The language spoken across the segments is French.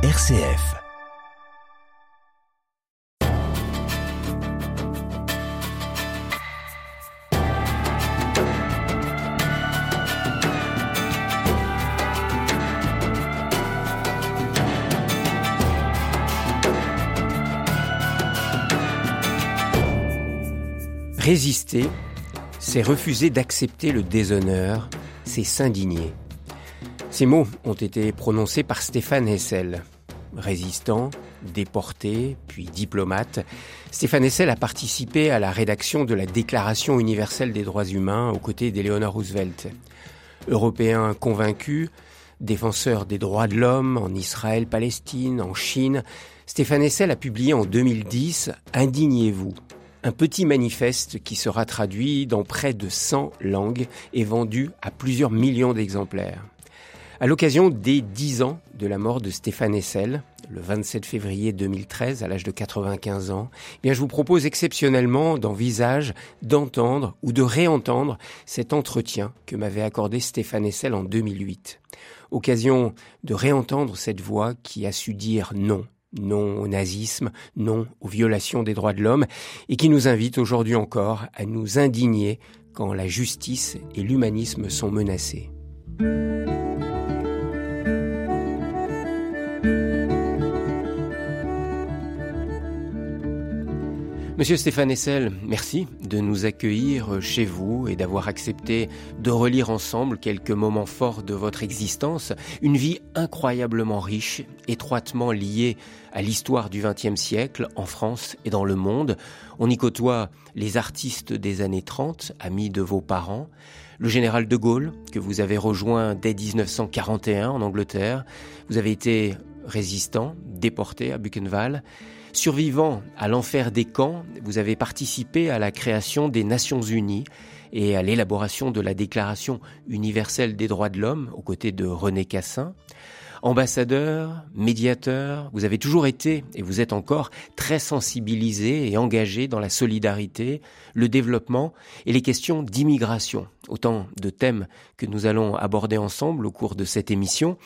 RCF. Résister, c'est refuser d'accepter le déshonneur, c'est s'indigner. Ces mots ont été prononcés par Stéphane Hessel. Résistant, déporté, puis diplomate, Stéphane Hessel a participé à la rédaction de la Déclaration universelle des droits humains aux côtés d'Eleanor Roosevelt. Européen convaincu, défenseur des droits de l'homme en Israël, Palestine, en Chine, Stéphane Hessel a publié en 2010 Indignez-vous, un petit manifeste qui sera traduit dans près de 100 langues et vendu à plusieurs millions d'exemplaires. À l'occasion des 10 ans de la mort de Stéphane Hessel, le 27 février 2013, à l'âge de 95 ans, eh bien, je vous propose exceptionnellement d'envisager, d'entendre ou de réentendre cet entretien que m'avait accordé Stéphane Hessel en 2008. Occasion de réentendre cette voix qui a su dire non non au nazisme, non aux violations des droits de l'homme, et qui nous invite aujourd'hui encore à nous indigner quand la justice et l'humanisme sont menacés. Monsieur Stéphane Essel, merci de nous accueillir chez vous et d'avoir accepté de relire ensemble quelques moments forts de votre existence, une vie incroyablement riche, étroitement liée à l'histoire du XXe siècle en France et dans le monde. On y côtoie les artistes des années 30, amis de vos parents, le général de Gaulle, que vous avez rejoint dès 1941 en Angleterre. Vous avez été résistant, déporté à Buchenwald. Survivant à l'enfer des camps, vous avez participé à la création des Nations Unies et à l'élaboration de la Déclaration universelle des droits de l'homme aux côtés de René Cassin. Ambassadeur, médiateur, vous avez toujours été et vous êtes encore très sensibilisé et engagé dans la solidarité, le développement et les questions d'immigration. Autant de thèmes que nous allons aborder ensemble au cours de cette émission.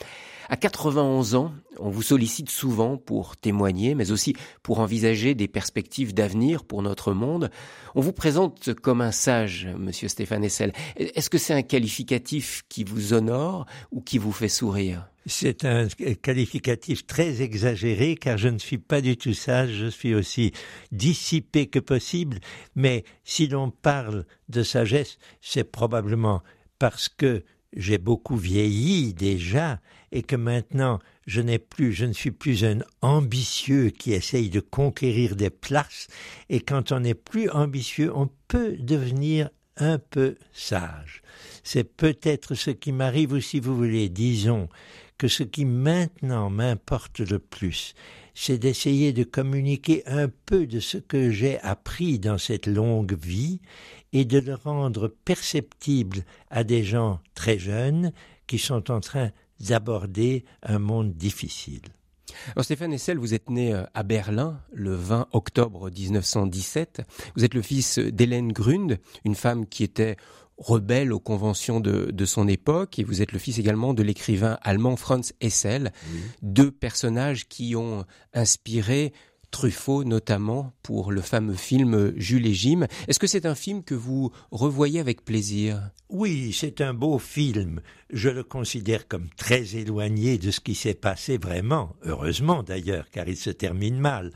À 91 ans, on vous sollicite souvent pour témoigner, mais aussi pour envisager des perspectives d'avenir pour notre monde. On vous présente comme un sage, monsieur Stéphane Essel. Est-ce que c'est un qualificatif qui vous honore ou qui vous fait sourire? C'est un qualificatif très exagéré car je ne suis pas du tout sage, je suis aussi dissipé que possible, mais si l'on parle de sagesse, c'est probablement parce que j'ai beaucoup vieilli déjà et que maintenant je n'ai plus, je ne suis plus un ambitieux qui essaye de conquérir des places et quand on est plus ambitieux, on peut devenir un peu sage. C'est peut-être ce qui m'arrive ou si vous voulez, disons que ce qui maintenant m'importe le plus, c'est d'essayer de communiquer un peu de ce que j'ai appris dans cette longue vie et de le rendre perceptible à des gens très jeunes qui sont en train d'aborder un monde difficile. Alors Stéphane Essel, vous êtes né euh, à Berlin le 20 octobre 1917. Vous êtes le fils d'Hélène Grund, une femme qui était rebelle aux conventions de, son époque, et vous êtes le fils également de l'écrivain allemand Franz Essel, deux personnages qui ont inspiré Truffaut notamment pour le fameux film Jules et Jim. Est-ce que c'est un film que vous revoyez avec plaisir? Oui, c'est un beau film. Je le considère comme très éloigné de ce qui s'est passé vraiment, heureusement d'ailleurs, car il se termine mal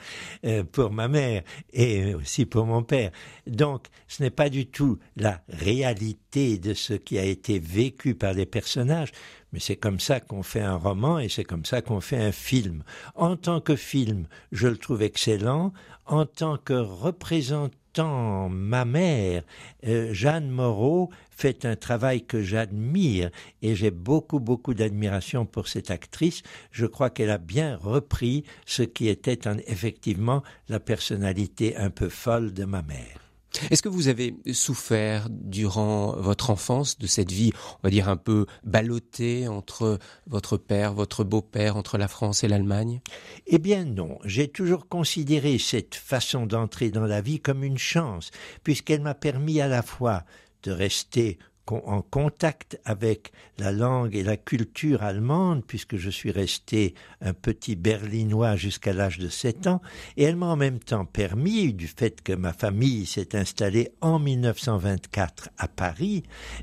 euh, pour ma mère et aussi pour mon père. Donc, ce n'est pas du tout la réalité de ce qui a été vécu par les personnages, mais c'est comme ça qu'on fait un roman et c'est comme ça qu'on fait un film. En tant que film, je le trouve excellent. En tant que représentant ma mère, euh, Jeanne Moreau fait un travail que j'admire et j'ai beaucoup beaucoup d'admiration pour cette actrice. Je crois qu'elle a bien repris ce qui était effectivement la personnalité un peu folle de ma mère. Est-ce que vous avez souffert durant votre enfance de cette vie, on va dire un peu ballottée entre votre père, votre beau-père, entre la France et l'Allemagne? Eh bien non, j'ai toujours considéré cette façon d'entrer dans la vie comme une chance, puisqu'elle m'a permis à la fois de rester en contact avec la langue et la culture allemande, puisque je suis resté un petit berlinois jusqu'à l'âge de 7 ans, et elle m'a en même temps permis, du fait que ma famille s'est installée en 1924 à Paris,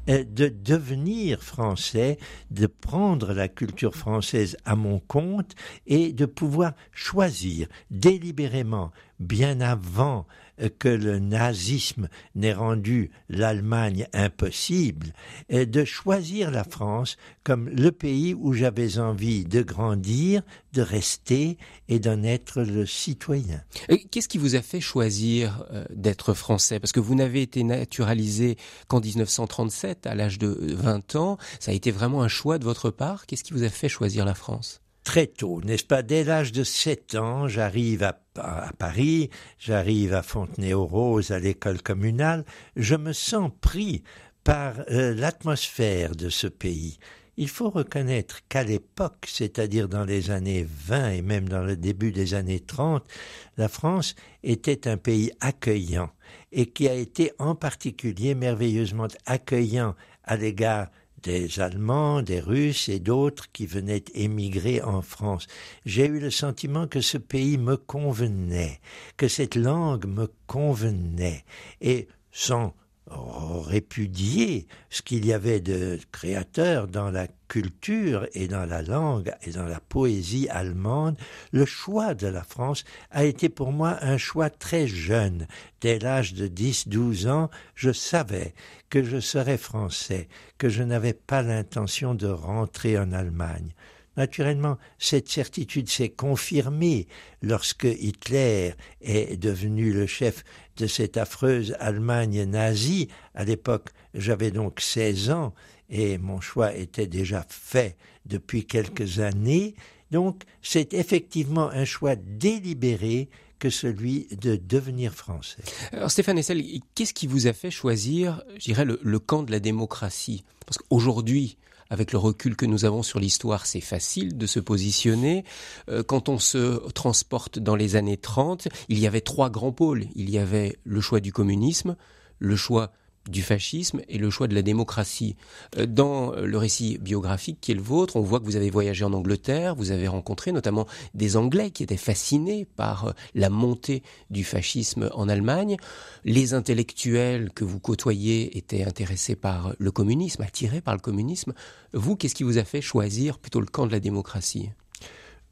euh, de devenir français, de prendre la culture française à mon compte et de pouvoir choisir délibérément bien avant que le nazisme n'ait rendu l'Allemagne impossible, de choisir la France comme le pays où j'avais envie de grandir, de rester et d'en être le citoyen. Qu'est-ce qui vous a fait choisir euh, d'être français? Parce que vous n'avez été naturalisé qu'en 1937, à l'âge de 20 ans. Ça a été vraiment un choix de votre part. Qu'est-ce qui vous a fait choisir la France? Très tôt, n'est-ce pas? Dès l'âge de sept ans, j'arrive à, Paris, j'arrive à Fontenay-aux-Roses, à l'école communale, je me sens pris par euh, l'atmosphère de ce pays. Il faut reconnaître qu'à l'époque, c'est-à-dire dans les années 20 et même dans le début des années 30, la France était un pays accueillant et qui a été en particulier merveilleusement accueillant à l'égard des Allemands, des Russes et d'autres qui venaient émigrer en France. J'ai eu le sentiment que ce pays me convenait, que cette langue me convenait, et sans répudier ce qu'il y avait de créateur dans la culture et dans la langue et dans la poésie allemande, le choix de la France a été pour moi un choix très jeune. Dès l'âge de 10-12 ans, je savais que je serais français, que je n'avais pas l'intention de rentrer en Allemagne. Naturellement, cette certitude s'est confirmée lorsque Hitler est devenu le chef de cette affreuse Allemagne nazie. À l'époque, j'avais donc 16 ans et mon choix était déjà fait depuis quelques années. Donc, c'est effectivement un choix délibéré que celui de devenir français. Alors Stéphane Essel, qu'est-ce qui vous a fait choisir, je dirais, le, le camp de la démocratie? Parce qu'aujourd'hui, avec le recul que nous avons sur l'histoire, c'est facile de se positionner. Euh, quand on se transporte dans les années 30, il y avait trois grands pôles. Il y avait le choix du communisme, le choix du fascisme et le choix de la démocratie. Euh, dans le récit biographique qui est le vôtre, on voit que vous avez voyagé en Angleterre, vous avez rencontré notamment des Anglais qui étaient fascinés par euh, la montée du fascisme en Allemagne. Les intellectuels que vous côtoyez étaient intéressés par le communisme, attirés par le communisme. Vous, qu'est-ce qui vous a fait choisir plutôt le camp de la démocratie?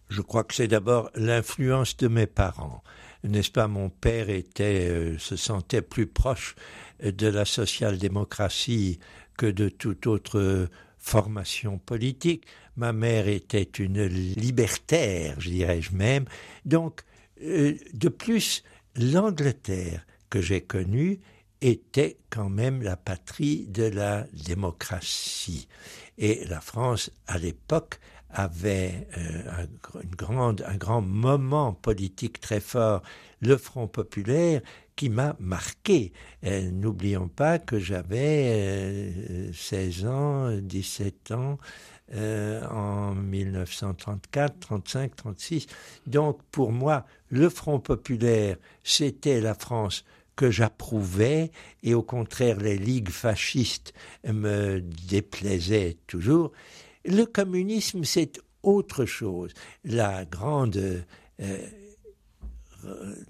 Je crois que c'est d'abord l'influence de mes parents n'est-ce pas, mon père était, euh, se sentait plus proche de la social-démocratie que de toute autre formation politique. Ma mère était une libertaire, je dirais-je même. Donc, euh, de plus, l'Angleterre que j'ai connue était quand même la patrie de la démocratie. Et la France, à l'époque, avait euh, une grande, un grand moment politique très fort, le Front populaire, qui m'a marqué. Euh, n'oublions pas que j'avais 16 euh, ans, 17 ans en 1934, 35, 36. Donc pour moi, le Front populaire, c'était la France que j'approuvais et au contraire les ligues fascistes me déplaisaient toujours. Le communisme, c'est autre chose. La grande, euh,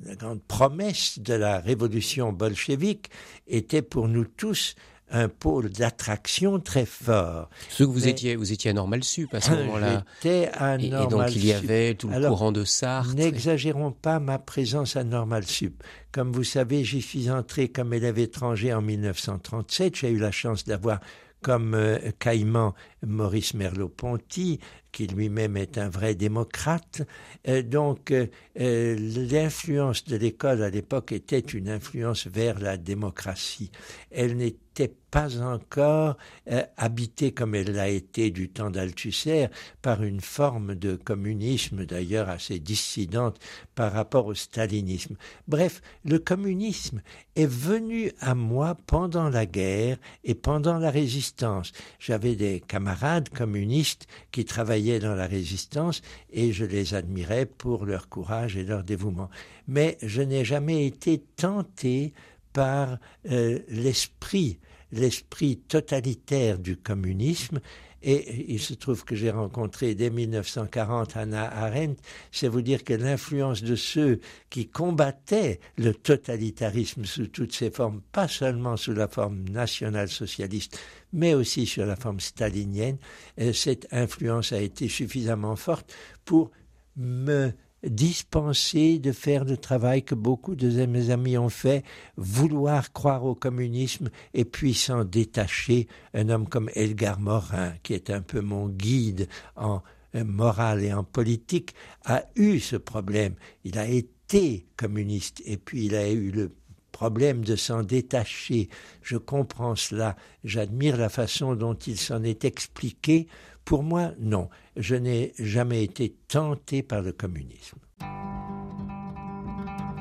la grande promesse de la révolution bolchevique était pour nous tous un pôle d'attraction très fort. Ce que vous étiez, vous étiez à Normal Sup à ce moment-là. J'étais à Normal et, donc il y avait tout le courant de Sartre. N'exagérons pas ma présence à Normal Sup. Comme vous savez, j'y suis entré comme élève étranger en 1937. J'ai eu la chance d'avoir comme euh, Caïman Maurice Merleau-Ponty, qui lui-même est un vrai démocrate. Euh, donc euh, l'influence de l'école à l'époque était une influence vers la démocratie. Elle n'était pas encore euh, habitée comme elle l'a été du temps d'Althusser par une forme de communisme d'ailleurs assez dissidente par rapport au stalinisme. Bref, le communisme est venu à moi pendant la guerre et pendant la résistance. J'avais des camarades communistes qui travaillaient dans la résistance et je les admirais pour leur courage et leur dévouement. Mais je n'ai jamais été tenté par euh, l'esprit l'esprit totalitaire du communisme et il se trouve que j'ai rencontré dès 1940 Hannah Arendt, c'est vous dire que l'influence de ceux qui combattaient le totalitarisme sous toutes ses formes, pas seulement sous la forme nationale-socialiste, mais aussi sur la forme stalinienne, euh, cette influence a été suffisamment forte pour me dispenser de faire le travail que beaucoup de mes amis ont fait, vouloir croire au communisme et puis s'en détacher. Un homme comme Elgar Morin, qui est un peu mon guide en morale et en politique, a eu ce problème. Il a été communiste et puis il a eu le problème de s'en détacher. Je comprends cela. J'admire la façon dont il s'en est expliqué pour moi, non. Je n'ai jamais été tenté par le communisme.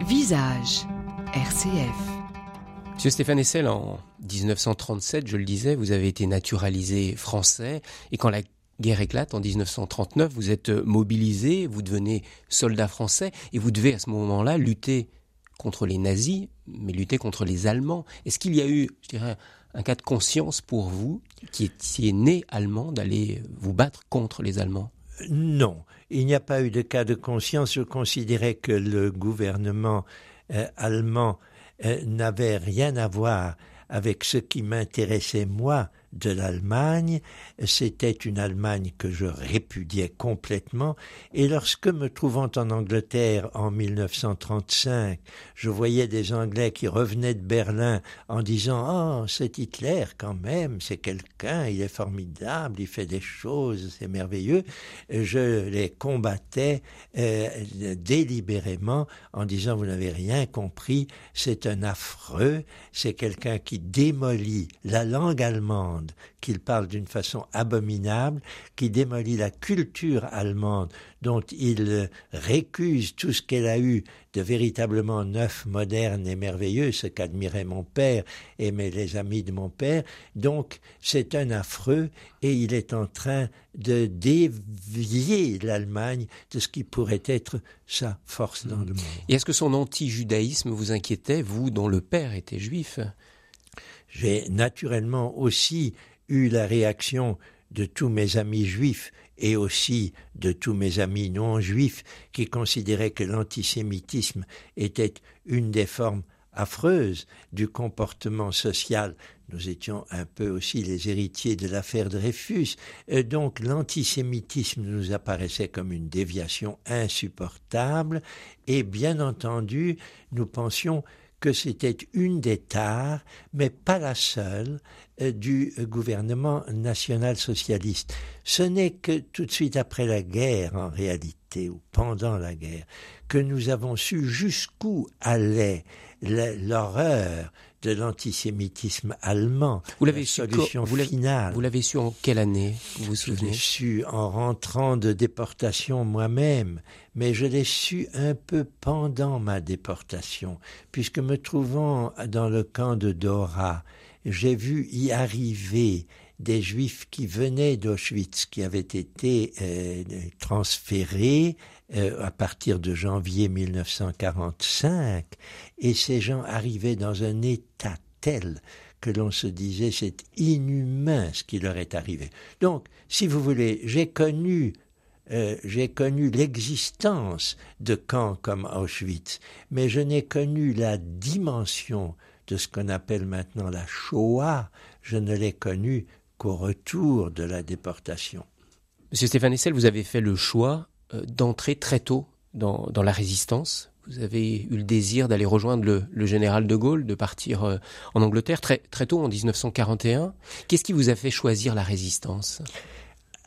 Visage, RCF. Monsieur Stéphane Essel, en 1937, je le disais, vous avez été naturalisé français et quand la guerre éclate en 1939, vous êtes mobilisé, vous devenez soldat français et vous devez à ce moment-là lutter contre les nazis, mais lutter contre les Allemands. Est-ce qu'il y a eu, je dirais, un cas de conscience pour vous, qui étiez né allemand, d'aller vous battre contre les Allemands? Non, il n'y a pas eu de cas de conscience. Je considérais que le gouvernement euh, allemand euh, n'avait rien à voir avec ce qui m'intéressait moi de l'Allemagne. C'était une Allemagne que je répudiais complètement. Et lorsque, me trouvant en Angleterre en 1935, je voyais des Anglais qui revenaient de Berlin en disant Oh, c'est Hitler quand même, c'est quelqu'un, il est formidable, il fait des choses, c'est merveilleux, je les combattais euh, délibérément en disant Vous n'avez rien compris, c'est un affreux, c'est quelqu'un qui démolit la langue allemande qu'il parle d'une façon abominable, qui démolit la culture allemande, dont il récuse tout ce qu'elle a eu de véritablement neuf, moderne et merveilleux, ce qu'admirait mon père et les amis de mon père. Donc c'est un affreux et il est en train de dévier l'Allemagne de ce qui pourrait être sa force dans le monde. Et est-ce que son anti-judaïsme vous inquiétait, vous dont le père était juif? J'ai naturellement aussi eu la réaction de tous mes amis juifs et aussi de tous mes amis non juifs qui considéraient que l'antisémitisme était une des formes affreuses du comportement social. Nous étions un peu aussi les héritiers de l'affaire Dreyfus. Euh, donc l'antisémitisme nous apparaissait comme une déviation insupportable et bien entendu nous pensions que c'était une des tares, mais pas la seule, euh, du gouvernement national-socialiste. Ce n'est que tout de suite après la guerre, en réalité, ou pendant la guerre, que nous avons su jusqu'où allait l'horreur de l'antisémitisme allemand. Vous l'avez su. Vous l'avez su en quelle année Vous vous souvenez Je l'ai su en rentrant de déportation moi-même, mais je l'ai su un peu pendant ma déportation, puisque me trouvant dans le camp de Dora, j'ai vu y arriver des juifs qui venaient d'Auschwitz, qui avaient été euh, transférés euh, à partir de janvier 1945, et ces gens arrivaient dans un état tel que l'on se disait c'est inhumain ce qui leur est arrivé. Donc, si vous voulez, j'ai connu euh, j'ai connu l'existence de camps comme Auschwitz, mais je n'ai connu la dimension de ce qu'on appelle maintenant la Shoah, je ne l'ai connue qu'au retour de la déportation. Monsieur Stéphane Essel, vous avez fait le choix euh, d'entrer très tôt dans, la résistance. Vous avez eu le désir d'aller rejoindre le, général de Gaulle, de partir euh, en Angleterre très, très tôt en 1941. Qu'est-ce qui vous a fait choisir la résistance?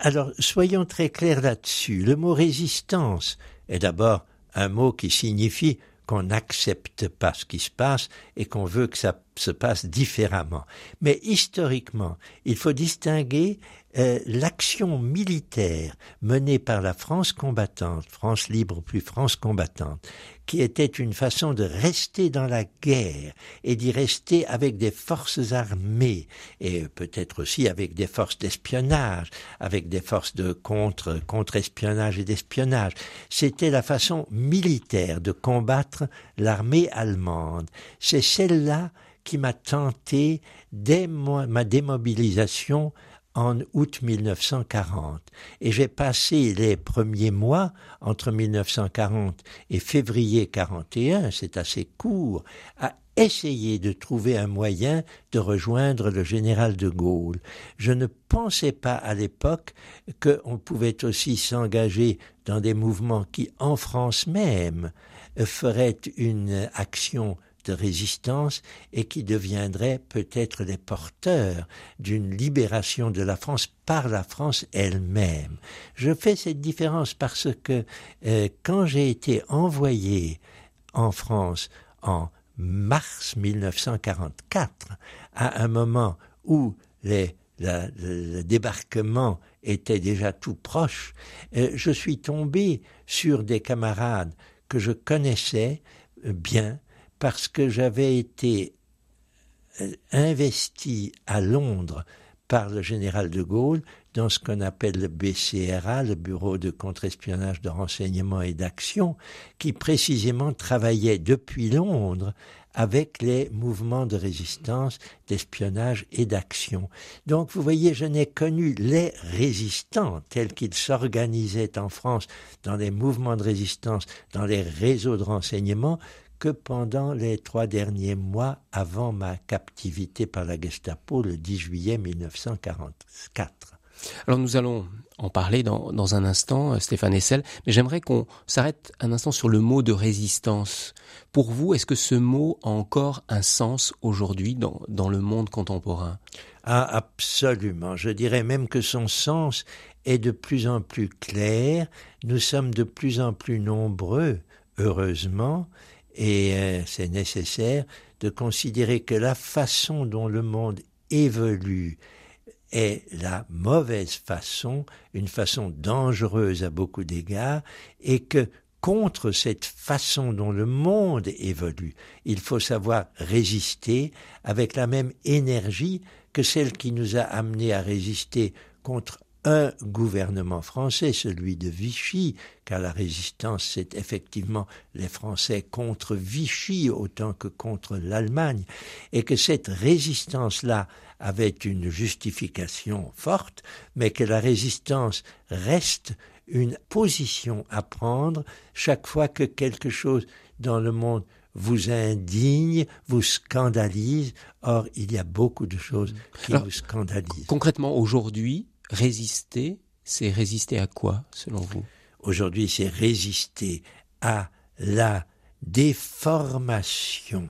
Alors, soyons très clairs là-dessus. Le mot résistance est d'abord un mot qui signifie qu'on n'accepte pas ce qui se passe et qu'on veut que ça se passe différemment. Mais historiquement, il faut distinguer euh, l'action militaire menée par la France combattante, France libre plus France combattante, qui était une façon de rester dans la guerre et d'y rester avec des forces armées et peut-être aussi avec des forces d'espionnage, avec des forces de contre contre-espionnage et d'espionnage. C'était la façon militaire de combattre l'armée allemande. C'est celle-là qui m'a tenté dès ma démobilisation en août 1940. Et j'ai passé les premiers mois, entre 1940 et février 41, c'est assez court, à essayer de trouver un moyen de rejoindre le général de Gaulle. Je ne pensais pas à l'époque qu'on pouvait aussi s'engager dans des mouvements qui, en France même, feraient une action de résistance et qui deviendraient peut-être les porteurs d'une libération de la France par la France elle-même. Je fais cette différence parce que euh, quand j'ai été envoyé en France en mars 1944, à un moment où les, le débarquement était déjà tout proche, euh, je suis tombé sur des camarades que je connaissais bien, parce que j'avais été euh, investi à Londres par le général de Gaulle dans ce qu'on appelle le BCRA, le Bureau de contre-espionnage de renseignement et d'action, qui précisément travaillait depuis Londres avec les mouvements de résistance, d'espionnage et d'action. Donc vous voyez, je n'ai connu les résistants tels qu'ils s'organisaient en France dans les mouvements de résistance, dans les réseaux de renseignement, que pendant les trois derniers mois avant ma captivité par la Gestapo le 10 juillet 1944. Alors nous allons en parler dans, dans un instant, euh, Stéphane Essel, mais j'aimerais qu'on s'arrête un instant sur le mot de résistance. Pour vous, est-ce que ce mot a encore un sens aujourd'hui dans, dans le monde contemporain? Ah, absolument. Je dirais même que son sens est de plus en plus clair. Nous sommes de plus en plus nombreux, heureusement, et euh, c'est nécessaire de considérer que la façon dont le monde évolue est la mauvaise façon, une façon dangereuse à beaucoup d'égards, et que contre cette façon dont le monde évolue, il faut savoir résister avec la même énergie que celle qui nous a amenés à résister contre un gouvernement français, celui de Vichy, car la résistance, c'est effectivement les Français contre Vichy autant que contre l'Allemagne, et que cette résistance-là avait une justification forte, mais que la résistance reste une position à prendre chaque fois que quelque chose dans le monde vous indigne, vous scandalise. Or, il y a beaucoup de choses qui vous scandalisent. Concrètement, aujourd'hui, résister, c'est résister à quoi, selon vous? Aujourd'hui, c'est résister à la déformation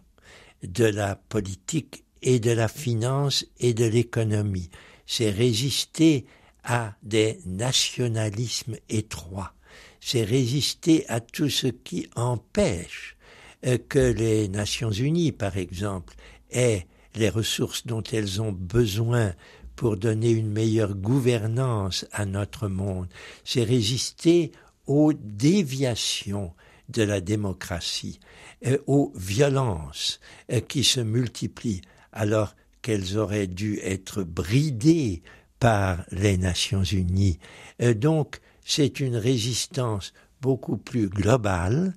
de la politique et de la finance et de l'économie. C'est résister à des nationalismes étroits. C'est résister à tout ce qui empêche euh, que les Nations Unies, par exemple, aient les ressources dont elles ont besoin pour donner une meilleure gouvernance à notre monde, c'est résister aux déviations de la démocratie, euh, aux violences euh, qui se multiplient alors qu'elles auraient dû être bridées par les Nations Unies. Euh, donc c'est une résistance beaucoup plus globale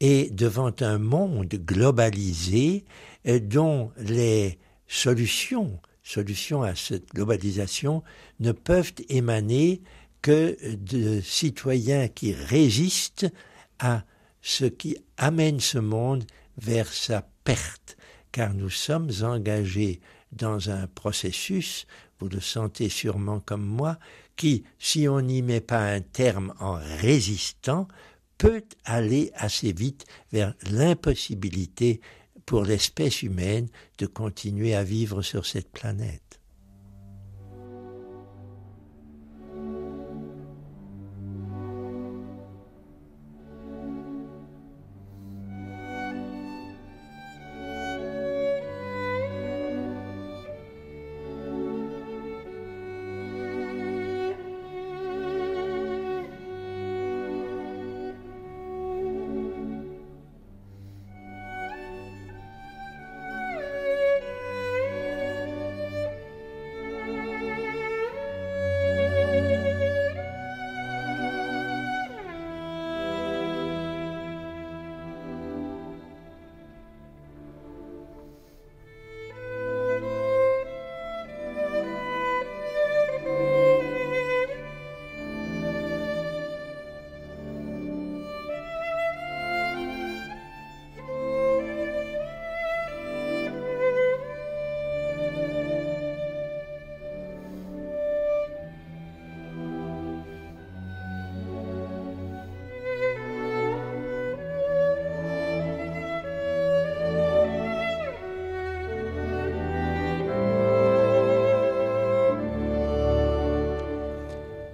et devant un monde globalisé dont les solutions solutions à cette globalisation ne peuvent émaner que de citoyens qui résistent à ce qui amène ce monde vers sa perte, car nous sommes engagés dans un processus, vous le sentez sûrement comme moi, qui, si on n'y met pas un terme en résistant, peut aller assez vite vers l'impossibilité pour l'espèce humaine de continuer à vivre sur cette planète.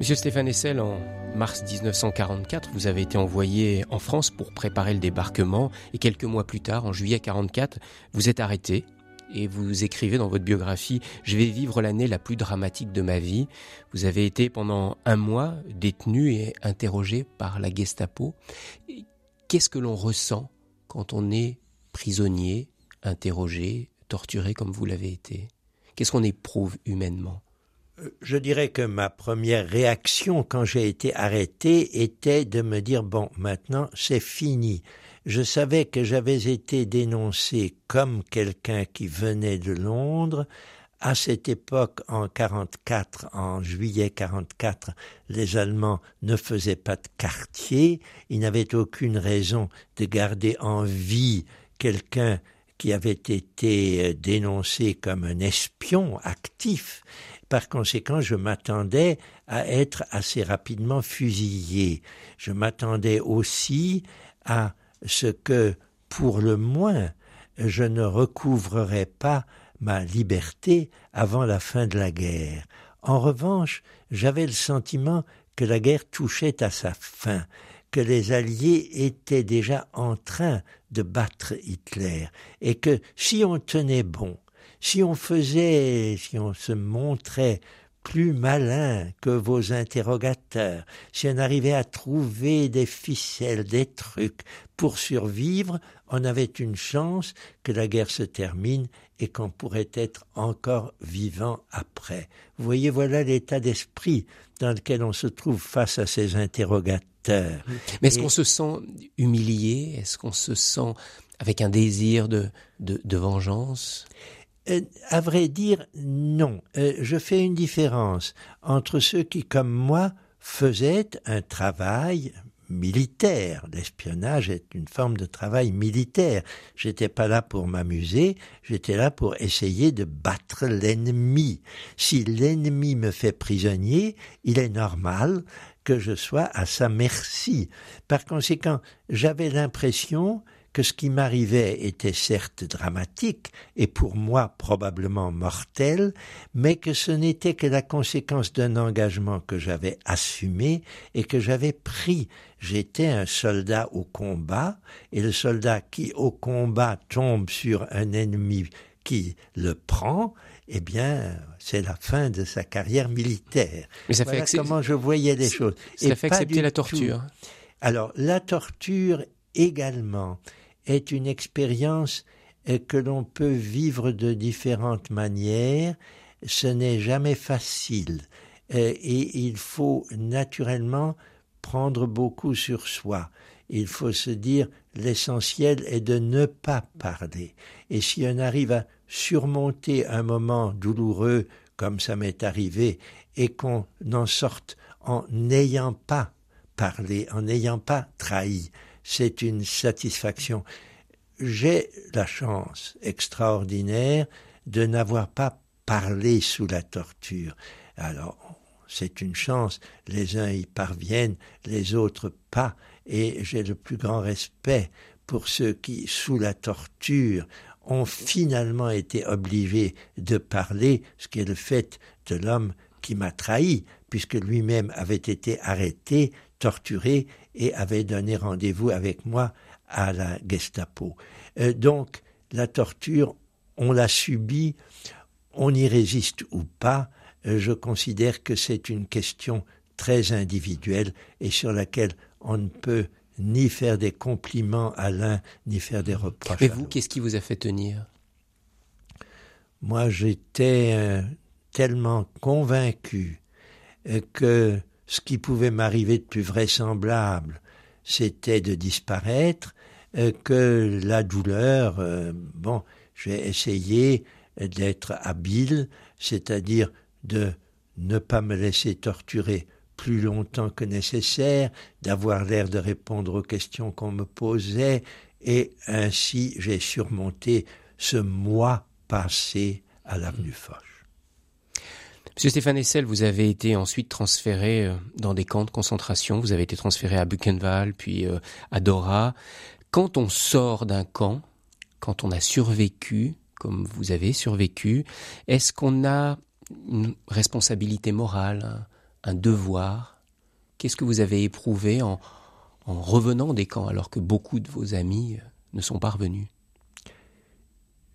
Monsieur Stéphane Essel, en mars 1944, vous avez été envoyé en France pour préparer le débarquement et quelques mois plus tard, en juillet 44, vous êtes arrêté et vous écrivez dans votre biographie Je vais vivre l'année la plus dramatique de ma vie. Vous avez été pendant un mois détenu et interrogé par la Gestapo. Qu'est-ce que l'on ressent quand on est prisonnier, interrogé, torturé comme vous l'avez été? Qu'est-ce qu'on éprouve humainement? Je dirais que ma première réaction quand j'ai été arrêté était de me dire bon, maintenant c'est fini. Je savais que j'avais été dénoncé comme quelqu'un qui venait de Londres. À cette époque, en 44, en juillet 44, les Allemands ne faisaient pas de quartier. Ils n'avaient aucune raison de garder en vie quelqu'un qui avait été dénoncé comme un espion actif. Par conséquent, je m'attendais à être assez rapidement fusillé. Je m'attendais aussi à ce que, pour le moins, je ne recouvrerais pas ma liberté avant la fin de la guerre. En revanche, j'avais le sentiment que la guerre touchait à sa fin, que les Alliés étaient déjà en train de battre Hitler, et que si on tenait bon, si on faisait, si on se montrait plus malin que vos interrogateurs, si on arrivait à trouver des ficelles, des trucs pour survivre, on avait une chance que la guerre se termine et qu'on pourrait être encore vivant après. Vous voyez, voilà l'état d'esprit dans lequel on se trouve face à ces interrogateurs. Mais est-ce qu'on se sent humilié? Est-ce qu'on se sent avec un désir de, de, de vengeance? Euh, à vrai dire, non. Euh, je fais une différence entre ceux qui, comme moi, faisaient un travail militaire. L'espionnage est une forme de travail militaire. J'étais pas là pour m'amuser, j'étais là pour essayer de battre l'ennemi. Si l'ennemi me fait prisonnier, il est normal que je sois à sa merci. Par conséquent, j'avais l'impression que ce qui m'arrivait était certes dramatique et pour moi probablement mortel, mais que ce n'était que la conséquence d'un engagement que j'avais assumé et que j'avais pris. J'étais un soldat au combat, et le soldat qui au combat tombe sur un ennemi qui le prend, eh bien, c'est la fin de sa carrière militaire. Mais ça voilà comment je voyais les choses. Ça et fait accepter la torture. Alors, la torture également est une expérience que l'on peut vivre de différentes manières. Ce n'est jamais facile et il faut naturellement prendre beaucoup sur soi. Il faut se dire l'essentiel est de ne pas parler. Et si on arrive à surmonter un moment douloureux comme ça m'est arrivé et qu'on en sorte en n'ayant pas parlé, en n'ayant pas trahi, c'est une satisfaction. J'ai la chance extraordinaire de n'avoir pas parlé sous la torture. Alors, c'est une chance, les uns y parviennent, les autres pas, et j'ai le plus grand respect pour ceux qui, sous la torture, ont finalement été obligés de parler, ce qui est le fait de l'homme qui m'a trahi, puisque lui-même avait été arrêté, torturé et avait donné rendez-vous avec moi à la Gestapo. Euh, donc, la torture, on l'a subie, on y résiste ou pas, euh, je considère que c'est une question très individuelle et sur laquelle on ne peut ni faire des compliments à l'un, ni faire des reproches. Mais vous, qu'est-ce qui vous a fait tenir? Moi, j'étais euh, tellement convaincu que ce qui pouvait m'arriver de plus vraisemblable, c'était de disparaître, euh, que la douleur, euh, bon, j'ai essayé d'être habile, c'est-à-dire de ne pas me laisser torturer plus longtemps que nécessaire, d'avoir l'air de répondre aux questions qu'on me posait, et ainsi j'ai surmonté ce mois passé à l'avenue Foch. Monsieur Stéphane Essel, vous avez été ensuite transféré euh, dans des camps de concentration. Vous avez été transféré à Buchenwald, puis euh, à Dora. Quand on sort d'un camp, quand on a survécu, comme vous avez survécu, est-ce qu'on a une responsabilité morale, un devoir Qu'est-ce que vous avez éprouvé en, en revenant des camps alors que beaucoup de vos amis euh, ne sont pas revenus?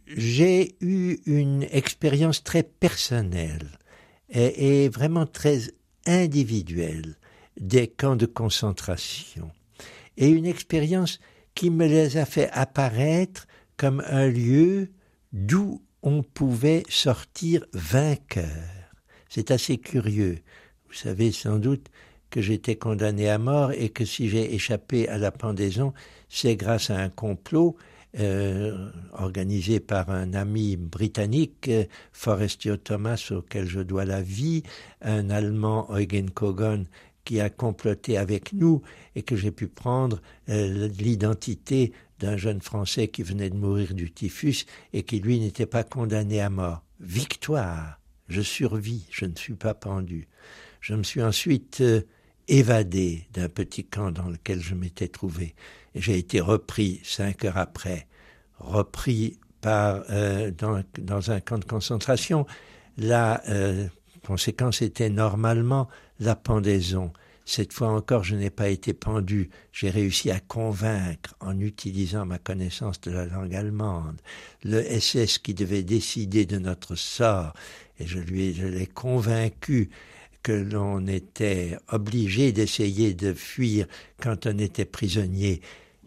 J'ai eu une expérience très personnelle et, vraiment très individuelle des camps de concentration et une expérience qui me les a fait apparaître comme un lieu d'où on pouvait sortir vainqueur. C'est assez curieux. Vous savez sans doute que j'étais condamné à mort et que si j'ai échappé à la pendaison, c'est grâce à un complot euh, organisé par un ami britannique, euh, Forestio Thomas, auquel je dois la vie, un Allemand, Eugen Kogon, qui a comploté avec nous et que j'ai pu prendre euh, l'identité d'un jeune Français qui venait de mourir du typhus et qui, lui, n'était pas condamné à mort. Victoire Je survis, je ne suis pas pendu. Je me suis ensuite euh, évadé d'un petit camp dans lequel je m'étais trouvé. Et j'ai été repris cinq heures après, repris par, euh, dans, un camp de concentration. La euh, conséquence était normalement la pendaison. Cette fois encore, je n'ai pas été pendu. J'ai réussi à convaincre, en utilisant ma connaissance de la langue allemande, le SS qui devait décider de notre sort, et je lui je l'ai convaincu que l'on était obligé d'essayer de fuir quand on était prisonnier,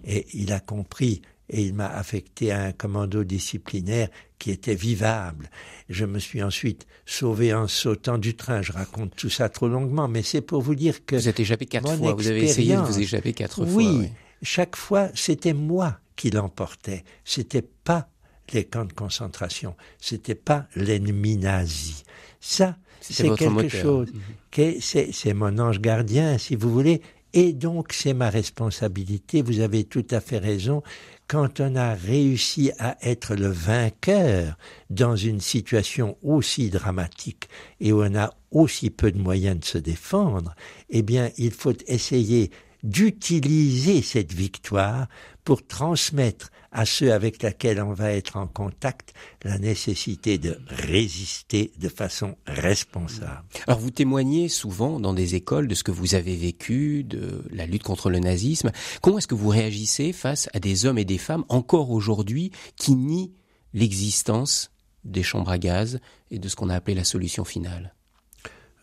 et il a compris et il m'a affecté à un commando disciplinaire qui était vivable. Je me suis ensuite sauvé en sautant du train. Je raconte tout ça trop longuement, mais c'est pour vous dire que vous êtes échappé quatre fois. Vous avez essayé de vous échapper quatre oui, fois. Oui, chaque fois c'était moi qui l'emportais. C'était pas les camps de concentration. C'était pas l'ennemi nazi. Ça, c'est quelque moteur. chose. Mhm. C'est mon ange gardien, si vous voulez. Et donc, c'est ma responsabilité. Vous avez tout à fait raison quand on a réussi à être le vainqueur dans une situation aussi dramatique et où on a aussi peu de moyens de se défendre, eh bien, il faut essayer d'utiliser cette victoire pour transmettre à ceux avec lesquels on va être en contact la nécessité de résister de façon responsable. Alors vous témoignez souvent dans des écoles de ce que vous avez vécu, de la lutte contre le nazisme. Comment est-ce que vous réagissez face à des hommes et des femmes encore aujourd'hui qui nient l'existence des chambres à gaz et de ce qu'on a appelé la solution finale?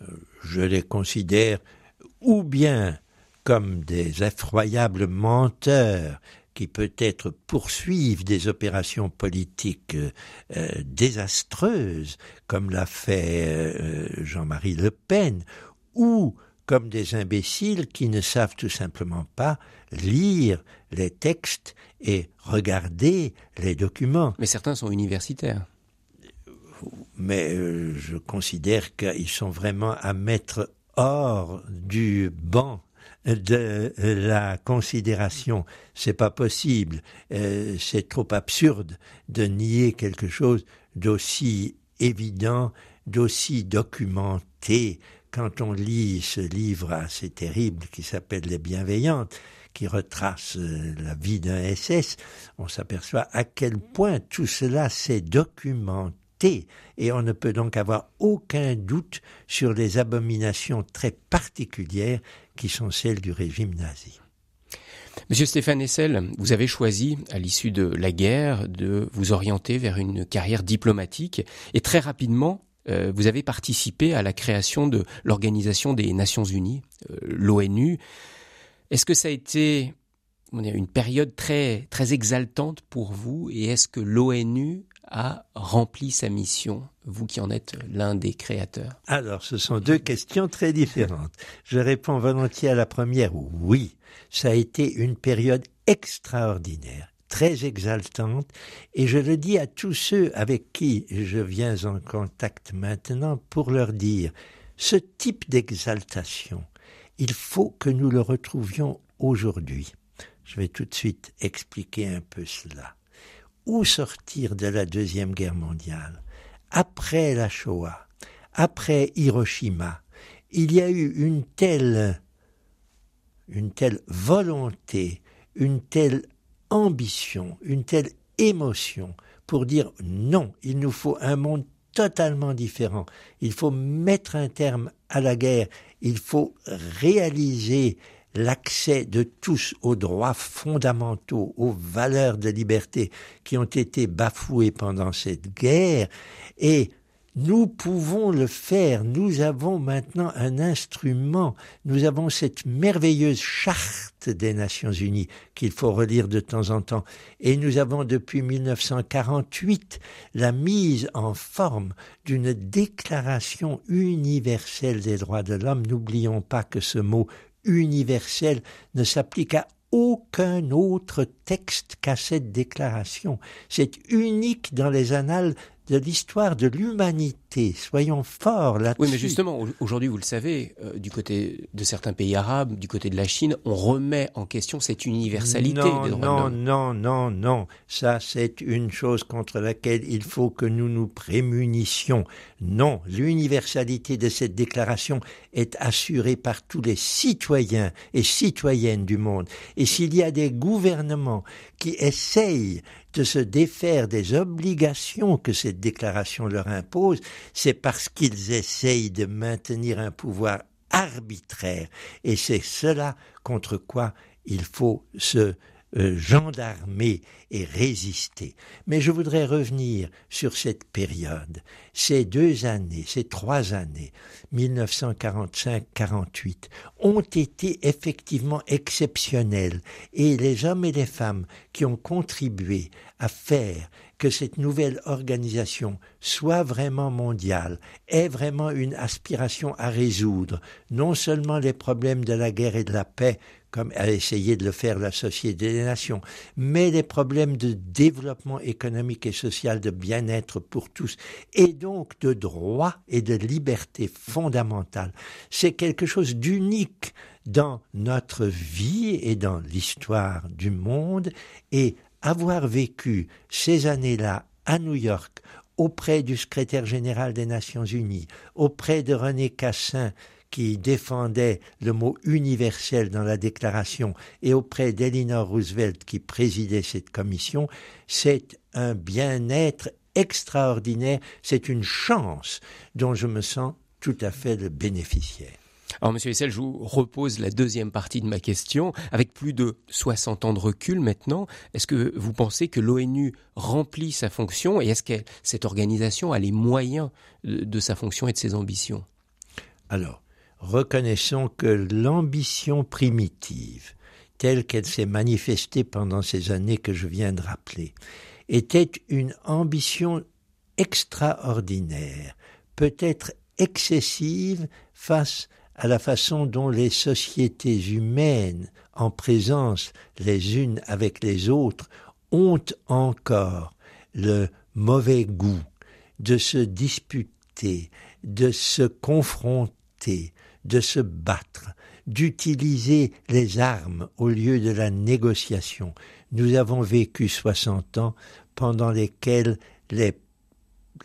Euh, Je les considère ou bien comme des effroyables menteurs qui peut-être poursuivent des opérations politiques euh, désastreuses, comme l'a fait euh, Jean-Marie Le Pen, ou comme des imbéciles qui ne savent tout simplement pas lire les textes et regarder les documents. Mais certains sont universitaires. Mais euh, je considère qu'ils sont vraiment à mettre hors du banc de la considération. C'est pas possible. Euh, c'est trop absurde de nier quelque chose d'aussi évident, d'aussi documenté. Quand on lit ce livre assez terrible qui s'appelle Les Bienveillantes, qui retrace euh, la vie d'un SS, on s'aperçoit à quel point tout cela s'est documenté et on ne peut donc avoir aucun doute sur les abominations très particulières qui sont celles du régime nazi. Monsieur Stéphane Essel, vous avez choisi, à l'issue de la guerre, de vous orienter vers une carrière diplomatique et très rapidement, euh, vous avez participé à la création de l'Organisation des Nations Unies, euh, l'ONU. Est-ce que ça a été une période très, très exaltante pour vous et est-ce que l'ONU a rempli sa mission, vous qui en êtes l'un des créateurs Alors, ce sont deux questions très différentes. Je réponds volontiers à la première. Oui, ça a été une période extraordinaire, très exaltante, et je le dis à tous ceux avec qui je viens en contact maintenant pour leur dire, ce type d'exaltation, il faut que nous le retrouvions aujourd'hui. Je vais tout de suite expliquer un peu cela sortir de la Deuxième Guerre mondiale, après la Shoah, après Hiroshima, il y a eu une telle, une telle volonté, une telle ambition, une telle émotion pour dire non, il nous faut un monde totalement différent. Il faut mettre un terme à la guerre, il faut réaliser l'accès de tous aux droits fondamentaux, aux valeurs de liberté qui ont été bafouées pendant cette guerre, et nous pouvons le faire. Nous avons maintenant un instrument. Nous avons cette merveilleuse charte des Nations Unies qu'il faut relire de temps en temps. Et nous avons depuis 1948 la mise en forme d'une déclaration universelle des droits de l'homme. N'oublions pas que ce mot universel ne s'applique à aucun autre texte qu'à cette déclaration. C'est unique dans les annales de l'histoire de l'humanité. Soyons forts là-dessus. Oui, mais justement, aujourd'hui, vous le savez, euh, du côté de certains pays arabes, du côté de la Chine, on remet en question cette universalité non, des droits non, de l'homme. Non, non, non, Ça, c'est une chose contre laquelle il faut que nous nous prémunissions. Non, l'universalité de cette déclaration est assurée par tous les citoyens et citoyennes du monde. Et s'il y a des gouvernements qui essayent de se défaire des obligations que cette déclaration leur impose, c'est parce qu'ils essayent de maintenir un pouvoir arbitraire. Et c'est cela contre quoi il faut se euh, gendarmer et résister. Mais je voudrais revenir sur cette période, ces deux années, ces trois années, 1945-48, ont été effectivement exceptionnelles et les hommes et les femmes qui ont contribué à faire que cette nouvelle organisation soit vraiment mondiale, ait vraiment une aspiration à résoudre non seulement les problèmes de la guerre et de la paix, comme a essayé de le faire la Société des Nations, mais les problèmes de développement économique et social, de bien-être pour tous, et donc de droit et de liberté fondamentale. C'est quelque chose d'unique dans notre vie et dans l'histoire du monde, et avoir vécu ces années-là à New York, auprès du secrétaire général des Nations Unies, auprès de René Cassin, qui défendait le mot universel dans la déclaration et auprès d'Elinor Roosevelt qui présidait cette commission, c'est un bien-être extraordinaire, c'est une chance dont je me sens tout à fait le bénéficiaire. Alors, Monsieur Essel, je vous repose la deuxième partie de ma question. Avec plus de 60 ans de recul maintenant, est-ce que vous pensez que l'ONU remplit sa fonction et est-ce que cette organisation a les moyens de sa fonction et de ses ambitions? Alors, reconnaissons que l'ambition primitive, telle qu'elle s'est manifestée pendant ces années que je viens de rappeler, était une ambition extraordinaire, peut-être excessive face à la façon dont les sociétés humaines, en présence les unes avec les autres, ont encore le mauvais goût de se disputer, de se confronter, de se battre, d'utiliser les armes au lieu de la négociation. Nous avons vécu soixante ans pendant lesquels les,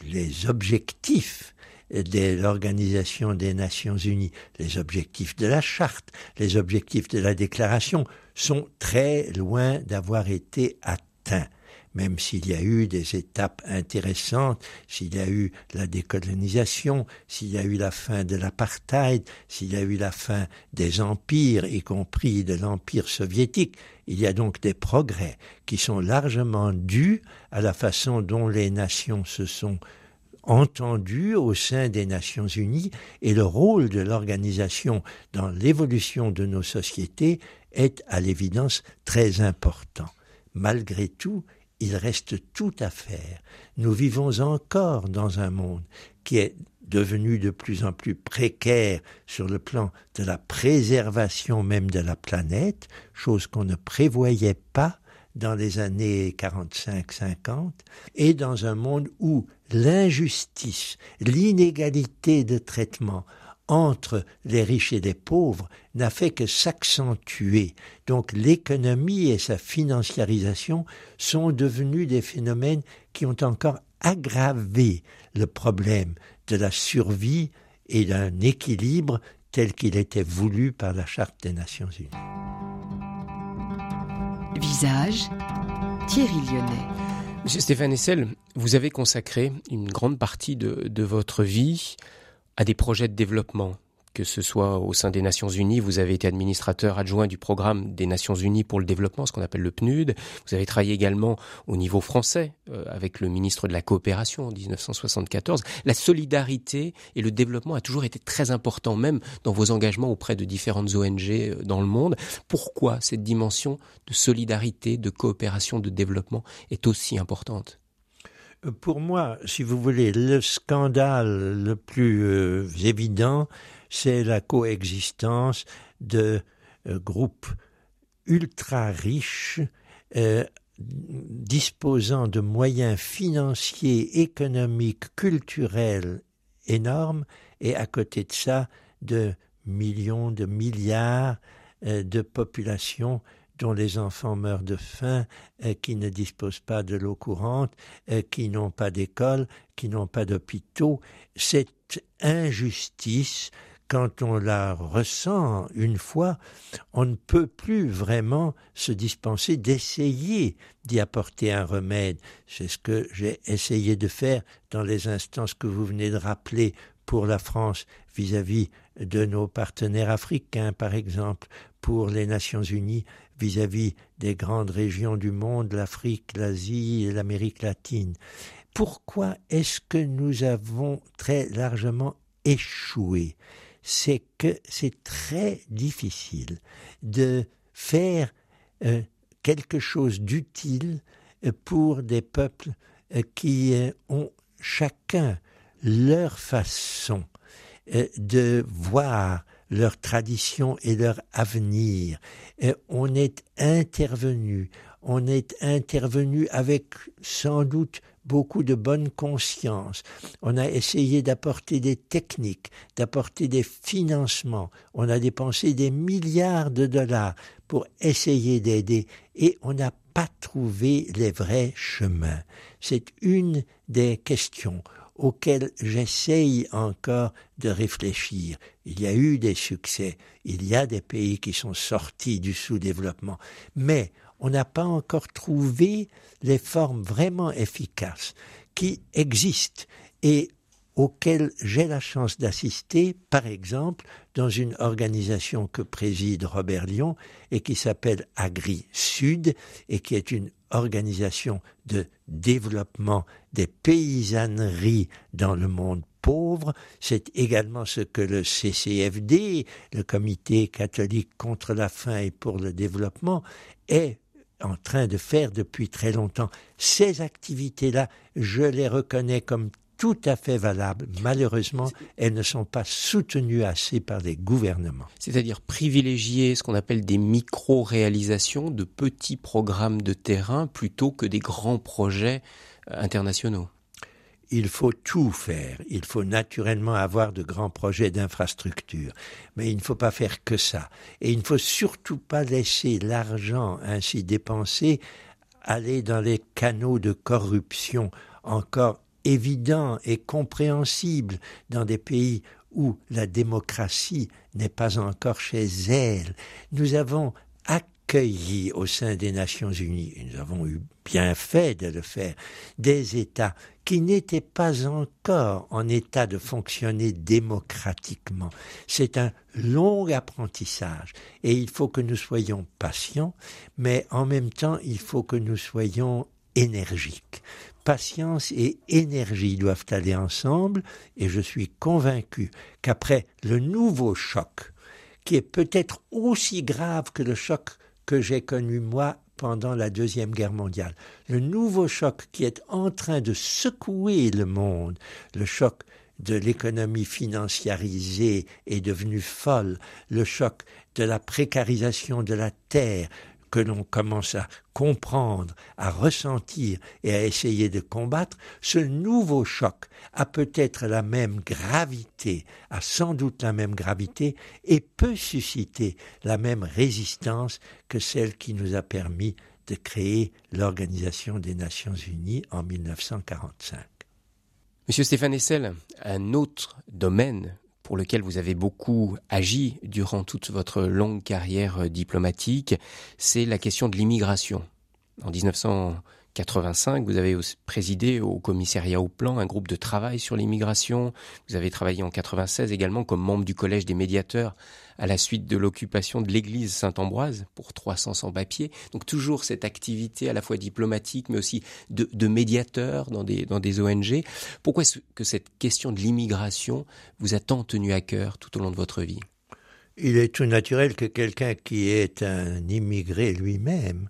les objectifs de l'Organisation des Nations Unies, les objectifs de la charte, les objectifs de la déclaration sont très loin d'avoir été atteints même s'il y a eu des étapes intéressantes, s'il y a eu la décolonisation, s'il y a eu la fin de l'apartheid, s'il y a eu la fin des empires, y compris de l'empire soviétique, il y a donc des progrès qui sont largement dus à la façon dont les nations se sont entendues au sein des Nations Unies et le rôle de l'organisation dans l'évolution de nos sociétés est à l'évidence très important. Malgré tout, il reste tout à faire. Nous vivons encore dans un monde qui est devenu de plus en plus précaire sur le plan de la préservation même de la planète, chose qu'on ne prévoyait pas dans les années 45-50, et dans un monde où l'injustice, l'inégalité de traitement entre les riches et les pauvres n'a fait que s'accentuer. Donc l'économie et sa financiarisation sont devenus des phénomènes qui ont encore aggravé le problème de la survie et d'un équilibre tel qu'il était voulu par la Charte des Nations Unies. Visage, Thierry Lyonnais. Monsieur Stéphane Essel, vous avez consacré une grande partie de, de votre vie à des projets de développement que ce soit au sein des Nations Unies, vous avez été administrateur adjoint du programme des Nations Unies pour le développement, ce qu'on appelle le PNUD. Vous avez travaillé également au niveau français euh, avec le ministre de la coopération en 1974. La solidarité et le développement a toujours été très important, même dans vos engagements auprès de différentes ONG euh, dans le monde. Pourquoi cette dimension de solidarité, de coopération, de développement est aussi importante? Pour moi, si vous voulez, le scandale le plus euh, évident, c'est la coexistence de euh, groupes ultra riches euh, disposant de moyens financiers, économiques, culturels énormes, et à côté de ça, de millions, de milliards de populations dont les enfants meurent de faim, qui ne disposent pas de l'eau courante, qui n'ont pas d'école, qui n'ont pas d'hôpitaux. Cette injustice, quand on la ressent une fois, on ne peut plus vraiment se dispenser d'essayer d'y apporter un remède. C'est ce que j'ai essayé de faire dans les instances que vous venez de rappeler pour la France vis-à-vis de nos partenaires africains, par exemple, pour les Nations Unies vis-à-vis des grandes régions du monde, l'Afrique, l'Asie et l'Amérique latine. Pourquoi est-ce que nous avons très largement échoué? C'est que c'est très difficile de faire euh, quelque chose d'utile euh, pour des peuples euh, qui ont chacun leur façon de voir leur tradition et leur avenir. Et on est intervenu, on est intervenu avec sans doute beaucoup de bonne conscience. On a essayé d'apporter des techniques, d'apporter des financements. On a dépensé des milliards de dollars pour essayer d'aider et on n'a pas trouvé les vrais chemins. C'est une des questions auquel j'essaye encore de réfléchir. Il y a eu des succès, il y a des pays qui sont sortis du sous-développement, mais on n'a pas encore trouvé les formes vraiment efficaces qui existent et auxquelles j'ai la chance d'assister, par exemple, dans une organisation que préside Robert Lyon et qui s'appelle Agri Sud et qui est une organisation de développement des paysanneries dans le monde pauvre. C'est également ce que le CCFD, le Comité catholique contre la faim et pour le développement, est en train de faire depuis très longtemps. Ces activités-là, je les reconnais comme tout à fait valables. Malheureusement, elles ne sont pas soutenues assez par les gouvernements. C'est-à-dire privilégier ce qu'on appelle des micro-réalisations, de petits programmes de terrain, plutôt que des grands projets euh, internationaux il faut tout faire. Il faut naturellement avoir de grands projets d'infrastructure. Mais il ne faut pas faire que ça. Et il ne faut surtout pas laisser l'argent ainsi dépensé aller dans les canaux de corruption encore évident et compréhensible dans des pays où la démocratie n'est pas encore chez elle. Nous avons accueilli au sein des Nations Unies, et nous avons eu bien fait de le faire, des États qui n'étaient pas encore en état de fonctionner démocratiquement. C'est un long apprentissage et il faut que nous soyons patients, mais en même temps il faut que nous soyons énergiques patience et énergie doivent aller ensemble, et je suis convaincu qu'après le nouveau choc, qui est peut-être aussi grave que le choc que j'ai connu moi pendant la Deuxième Guerre mondiale, le nouveau choc qui est en train de secouer le monde, le choc de l'économie financiarisée est devenue folle, le choc de la précarisation de la terre, que l'on commence à comprendre, à ressentir et à essayer de combattre, ce nouveau choc a peut-être la même gravité, a sans doute la même gravité et peut susciter la même résistance que celle qui nous a permis de créer l'Organisation des Nations Unies en 1945. Monsieur Stéphane Essel, un autre domaine pour lequel vous avez beaucoup agi durant toute votre longue carrière euh, diplomatique, c'est la question de l'immigration. En 1900 85, vous avez présidé au commissariat au plan un groupe de travail sur l'immigration. Vous avez travaillé en 96 également comme membre du collège des médiateurs à la suite de l'occupation de l'église Saint-Ambroise pour 300 sans-papiers. Donc toujours cette activité à la fois diplomatique mais aussi de, médiateur dans des, dans des ONG. Pourquoi est-ce que cette question de l'immigration vous a tant tenu à cœur tout au long de votre vie? Il est tout naturel que quelqu'un qui est un immigré lui-même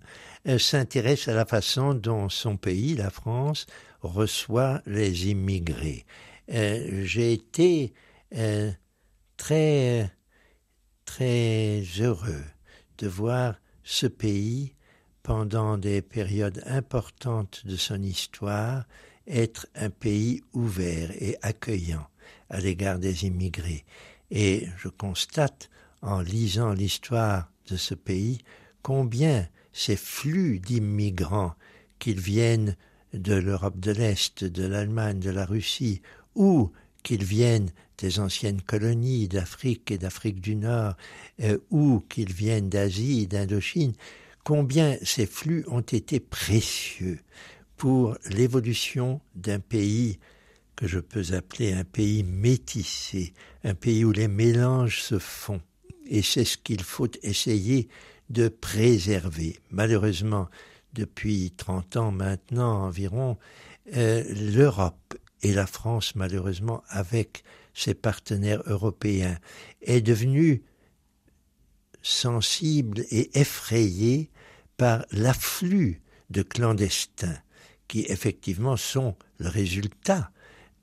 s'intéresse à la façon dont son pays, la France, reçoit les immigrés. Euh, j'ai été euh, très très heureux de voir ce pays pendant des périodes importantes de son histoire être un pays ouvert et accueillant à l'égard des immigrés. Et je constate, en lisant l'histoire de ce pays, combien ces flux d'immigrants, qu'ils viennent de l'Europe de l'Est, de l'Allemagne, de la Russie, ou qu'ils viennent des anciennes colonies d'Afrique et d'Afrique du Nord, euh, ou qu'ils viennent d'Asie, d'Indochine, combien ces flux ont été précieux pour l'évolution d'un pays que je peux appeler un pays métissé, un pays où les mélanges se font. Et c'est ce qu'il faut essayer de préserver. Malheureusement, depuis 30 ans maintenant environ, euh, l'Europe et la France, malheureusement, avec ses partenaires européens, est devenue sensible et effrayée par l'afflux de clandestins qui effectivement sont le résultat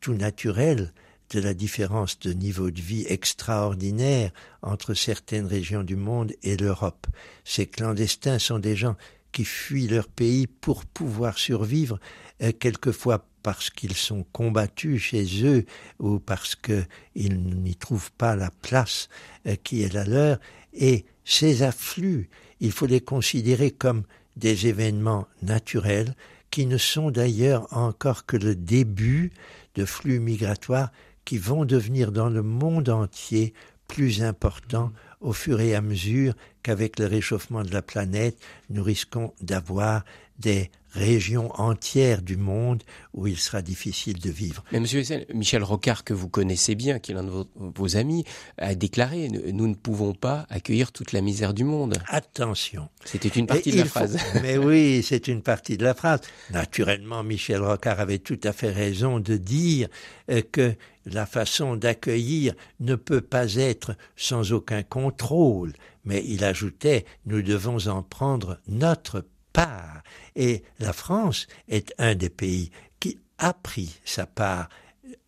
tout naturel de la différence de niveau de vie extraordinaire entre certaines régions du monde et l'Europe. Ces clandestins sont des gens qui fuient leur pays pour pouvoir survivre, euh, quelquefois parce qu'ils sont combattus chez eux ou parce qu'ils n'y trouvent pas la place euh, qui est la leur. Et ces afflux, il faut les considérer comme des événements naturels qui ne sont d'ailleurs encore que le début de flux migratoires qui vont devenir dans le monde entier plus importants au fur et à mesure qu'avec le réchauffement de la planète, nous risquons d'avoir des régions entières du monde où il sera difficile de vivre. Mais Monsieur Michel Rocard, que vous connaissez bien, qui est l'un de vos, amis, a déclaré nous ne pouvons pas accueillir toute la misère du monde. Attention. C'était une partie de la phrase. Mais oui, c'est une partie de la phrase. Naturellement, Michel Rocard avait tout à fait raison de dire euh, que la façon d'accueillir ne peut pas être sans aucun contrôle, mais il ajoutait nous devons en prendre notre part. Et la France est un des pays qui a pris sa part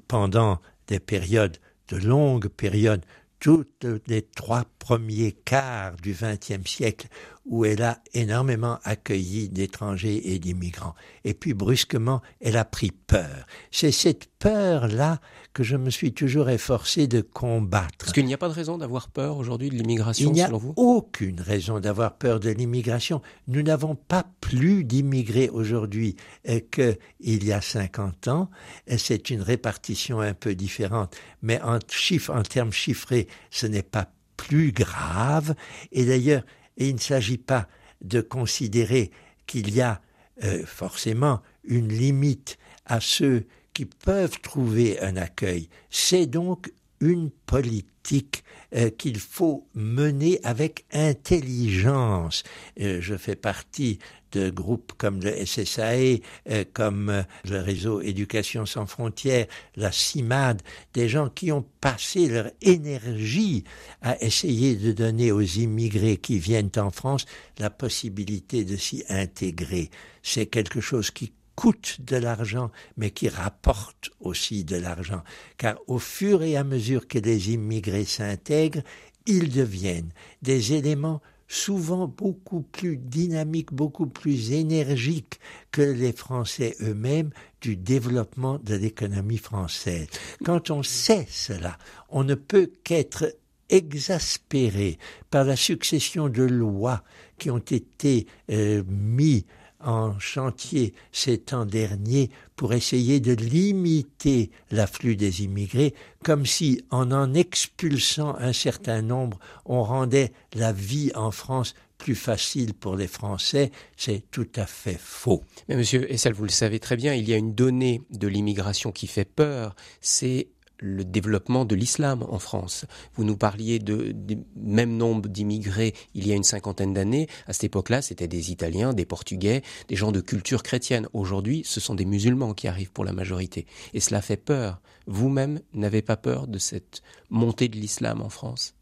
pendant des périodes, de longues périodes, toutes les trois premiers quarts du XXe siècle, où elle a énormément accueilli d'étrangers et d'immigrants. Et puis brusquement, elle a pris peur. C'est cette peur-là que je me suis toujours efforcé de combattre. Parce qu'il n'y a pas de raison d'avoir peur aujourd'hui de l'immigration, selon vous Il n'y a aucune raison d'avoir peur de l'immigration. Nous n'avons pas plus d'immigrés aujourd'hui euh, qu'il y a 50 ans. C'est une répartition un peu différente, mais en chiffres, en termes chiffrés, ce n'est pas plus grave. Et d'ailleurs, il ne s'agit pas de considérer qu'il y a euh, forcément une limite à ceux qui peuvent trouver un accueil. C'est donc une politique euh, qu'il faut mener avec intelligence. Euh, je fais partie de groupes comme le SSAE, euh, comme le réseau Éducation sans frontières, la CIMAD, des gens qui ont passé leur énergie à essayer de donner aux immigrés qui viennent en France la possibilité de s'y intégrer. C'est quelque chose qui coûte de l'argent, mais qui rapporte aussi de l'argent. Car au fur et à mesure que les immigrés s'intègrent, ils deviennent des éléments souvent beaucoup plus dynamiques, beaucoup plus énergiques que les Français eux-mêmes du développement de l'économie française. Quand on sait cela, on ne peut qu'être exaspéré par la succession de lois qui ont été euh, mises en chantier ces temps derniers pour essayer de limiter l'afflux des immigrés, comme si en en expulsant un certain nombre, on rendait la vie en France plus facile pour les Français, c'est tout à fait faux. Mais monsieur Essel, vous le savez très bien, il y a une donnée de l'immigration qui fait peur, c'est le développement de l'islam en France. Vous nous parliez de, du même nombre d'immigrés il y a une cinquantaine d'années. À cette époque-là, c'était des Italiens, des Portugais, des gens de culture chrétienne. Aujourd'hui, ce sont des musulmans qui arrivent pour la majorité. Et cela fait peur. Vous-même n'avez pas peur de cette montée de l'islam en France?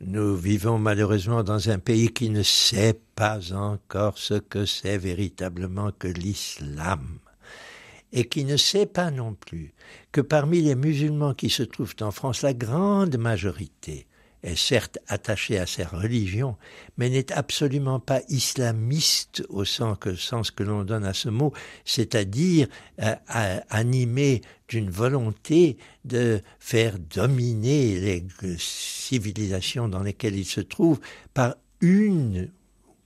Nous vivons malheureusement dans un pays qui ne sait pas encore ce que c'est véritablement que l'islam et qui ne sait pas non plus que parmi les musulmans qui se trouvent en France, la grande majorité est certes attachée à sa religion, mais n'est absolument pas islamiste au sens que, l'on donne à ce mot, c'est-à-dire euh, animé d'une volonté de faire dominer les civilisations dans lesquelles ils se trouvent par une,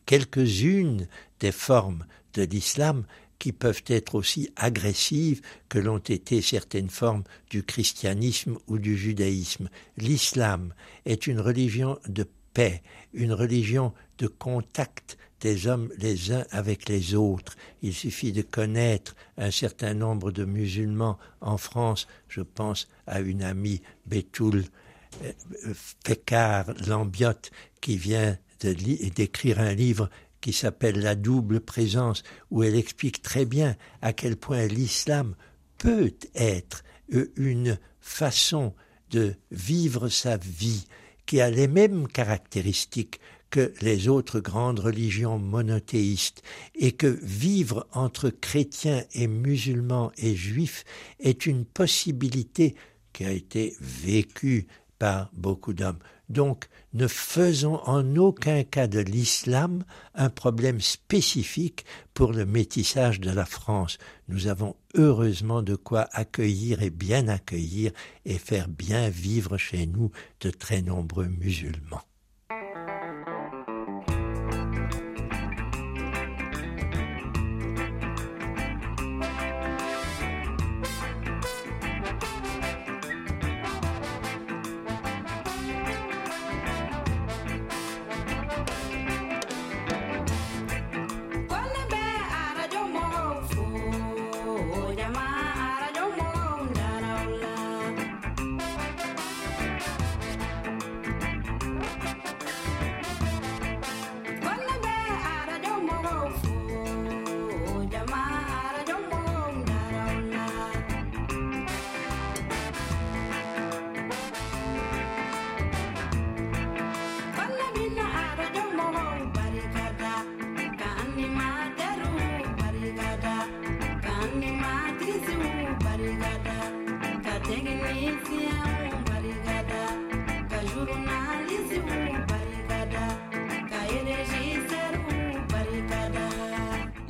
quelques-unes des formes de l'islam qui peuvent être aussi agressives que l'ont été certaines formes du christianisme ou du judaïsme. L'islam est une religion de paix, une religion de contact des hommes les uns avec les autres. Il suffit de connaître un certain nombre de musulmans en France. Je pense à une amie Betoul euh, Fekar Lambiotte qui vient d'écrire un livre qui s'appelle La double présence, où elle explique très bien à quel point l'islam peut être euh, une façon de vivre sa vie qui a les mêmes caractéristiques que les autres grandes religions monothéistes, et que vivre entre chrétiens et musulmans et juifs est une possibilité qui a été vécue par beaucoup d'hommes. Donc, ne faisons en aucun cas de l'islam un problème spécifique pour le métissage de la France. Nous avons heureusement de quoi accueillir et bien accueillir et faire bien vivre chez nous de très nombreux musulmans.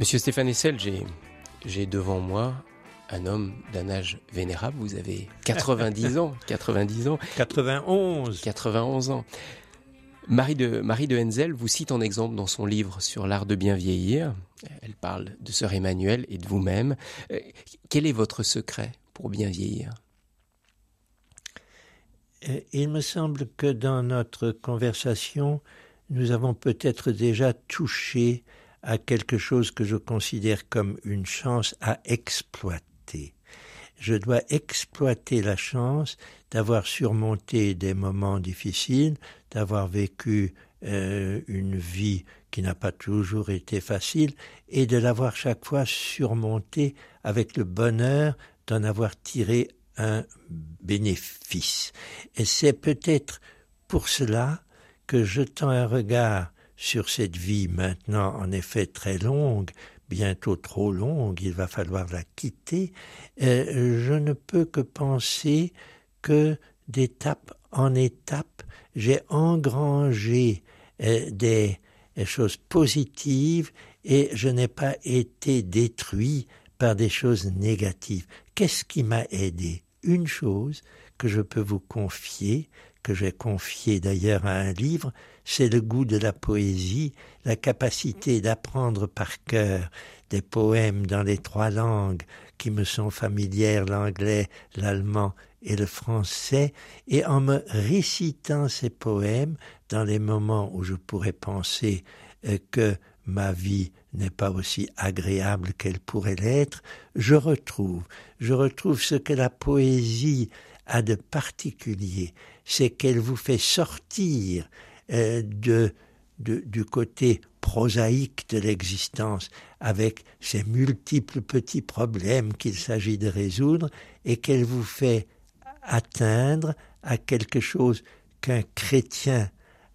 Monsieur Stéphane Essel, j'ai devant moi un homme d'un âge vénérable. Vous avez 90 ans, 90 ans. 91. 91 ans. Marie de, Marie de Henzel vous cite en exemple dans son livre sur l'art de bien vieillir. Elle parle de Sœur Emmanuel et de vous-même. Euh, quel est votre secret pour bien vieillir? Euh, Il me semble que dans notre conversation, nous avons peut-être déjà touché à quelque chose que je considère comme une chance à exploiter. Je dois exploiter la chance d'avoir surmonté des moments difficiles, d'avoir vécu euh, une vie qui n'a pas toujours été facile, et de l'avoir chaque fois surmonté avec le bonheur d'en avoir tiré un bénéfice. Et c'est peut-être pour cela que jetant un regard sur cette vie maintenant en effet très longue, bientôt trop longue, il va falloir la quitter, euh, je ne peux que penser que d'étape en étape, j'ai engrangé euh, des choses positives et je n'ai pas été détruit par des choses négatives. Qu'est-ce qui m'a aidé? Une chose que je peux vous confier, que j'ai confié d'ailleurs à un livre, c'est le goût de la poésie, la capacité d'apprendre par cœur des poèmes dans les trois langues qui me sont familières, l'anglais, l'allemand et le français, et en me récitant ces poèmes dans les moments où je pourrais penser euh, que ma vie n'est pas aussi agréable qu'elle pourrait l'être, je retrouve, je retrouve ce que la poésie a de particulier, c'est qu'elle vous fait sortir de, de, du côté prosaïque de l'existence, avec ses multiples petits problèmes qu'il s'agit de résoudre, et qu'elle vous fait atteindre à quelque chose qu'un chrétien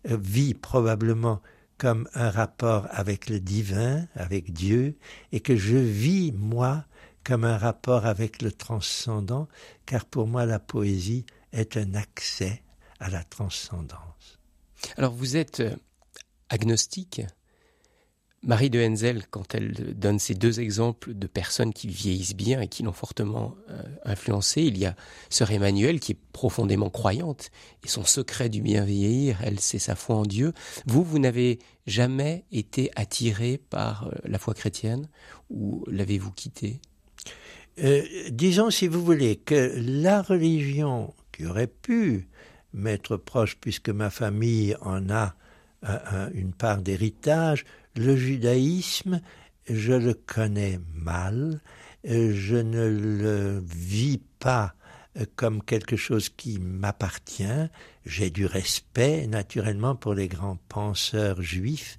vit probablement comme un rapport avec le divin, avec Dieu, et que je vis, moi, comme un rapport avec le transcendant, car pour moi la poésie est un accès à la transcendance. Alors vous êtes euh, agnostique Marie de Henzel, quand elle donne ces deux exemples de personnes qui vieillissent bien et qui l'ont fortement euh, influencé, il y a sœur Emmanuel qui est profondément croyante et son secret du bien vieillir, elle, c'est sa foi en Dieu. Vous, vous n'avez jamais été attiré par euh, la foi chrétienne ou l'avez-vous quitté euh, Disons, si vous voulez, que la religion qui aurait pu m'être proche, puisque ma famille en a une part d'héritage, le judaïsme, je le connais mal, je ne le vis pas comme quelque chose qui m'appartient. J'ai du respect, naturellement, pour les grands penseurs juifs.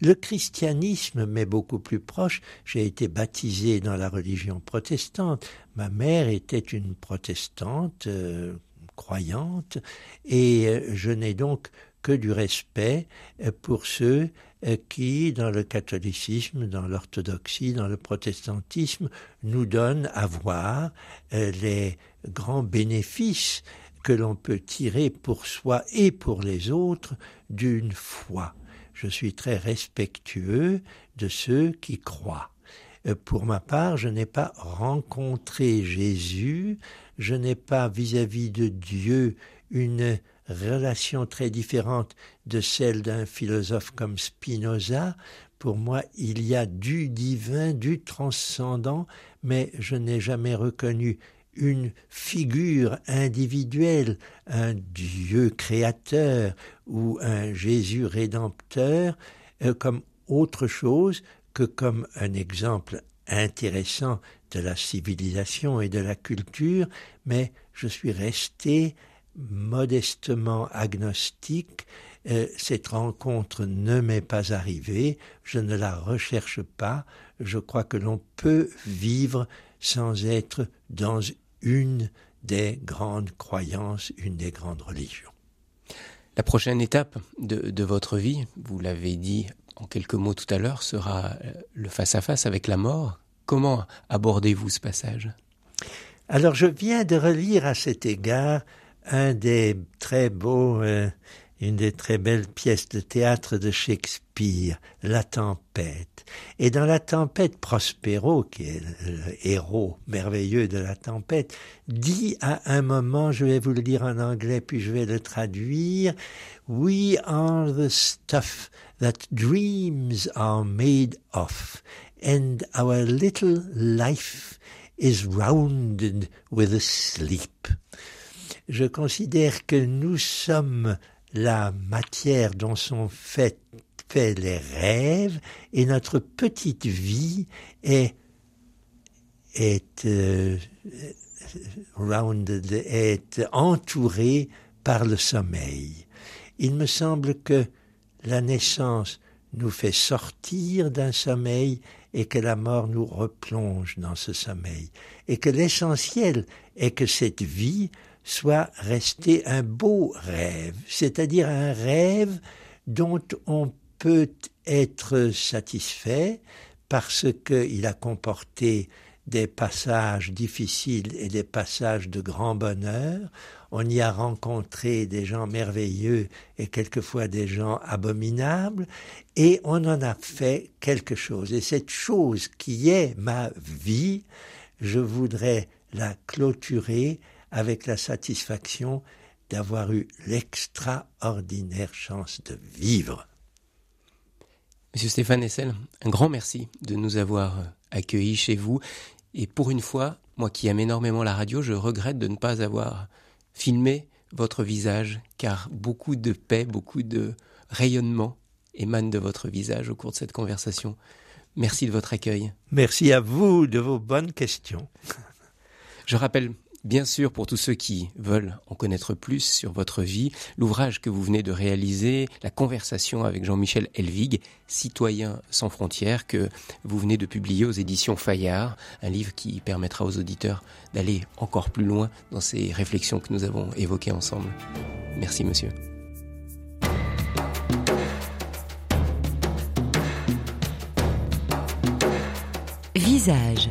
Le christianisme m'est beaucoup plus proche. J'ai été baptisé dans la religion protestante. Ma mère était une protestante euh, croyante et euh, je n'ai donc que du respect euh, pour ceux euh, qui, dans le catholicisme, dans l'orthodoxie, dans le protestantisme, nous donnent à voir les grands bénéfices que l'on peut tirer pour soi et pour les autres d'une foi. Je suis très respectueux de ceux qui croient. Pour ma part, je n'ai pas rencontré Jésus, je n'ai pas vis-à-vis -vis de Dieu une relation très différente de celle d'un philosophe comme Spinoza. Pour moi, il y a du divin, du transcendant, mais je n'ai jamais reconnu une figure individuelle, un Dieu créateur ou un Jésus rédempteur, euh, comme autre chose que comme un exemple intéressant de la civilisation et de la culture, mais je suis resté modestement agnostique, euh, cette rencontre ne m'est pas arrivée, je ne la recherche pas, je crois que l'on peut vivre sans être dans une des grandes croyances, une des grandes religions. La prochaine étape de, de votre vie, vous l'avez dit en quelques mots tout à l'heure, sera euh, le face-à-face -face avec la mort. Comment abordez-vous ce passage? Alors je viens de relire à cet égard un des très beaux, euh, une des très belles pièces de théâtre de Shakespeare, La Tempête. Et dans La Tempête, Prospero, qui est le héros merveilleux de La Tempête, dit à un moment, je vais vous le dire en anglais puis je vais le traduire, We are the stuff that dreams are made of, and our little life is rounded with a sleep je considère que nous sommes la matière dont sont faits fait les rêves et notre petite vie est euh, est entourée par le sommeil. Il me semble que la naissance nous fait sortir d'un sommeil et que la mort nous replonge dans ce sommeil, et que l'essentiel est que cette vie soit resté un beau rêve, c'est-à-dire un rêve dont on peut être satisfait parce qu'il a comporté des passages difficiles et des passages de grand bonheur. On y a rencontré des gens merveilleux et quelquefois des gens abominables, et on en a fait quelque chose. Et cette chose qui est ma vie, je voudrais la clôturer avec la satisfaction d'avoir eu l'extraordinaire chance de vivre. Monsieur Stéphane Essel, un grand merci de nous avoir accueillis chez vous Et pour une fois, moi qui aime énormément la radio, je regrette de ne pas avoir filmé votre visage, car beaucoup de paix, beaucoup de rayonnement émanent de votre visage au cours de cette conversation. Merci de votre accueil. Merci à vous de vos bonnes questions. Je rappelle Bien sûr, pour tous ceux qui veulent en connaître plus sur votre vie, l'ouvrage que vous venez de réaliser, la conversation avec Jean-Michel Elvig, Citoyen sans frontières, que vous venez de publier aux éditions Fayard, un livre qui permettra aux auditeurs d'aller encore plus loin dans ces réflexions que nous avons évoquées ensemble. Merci monsieur. Visage,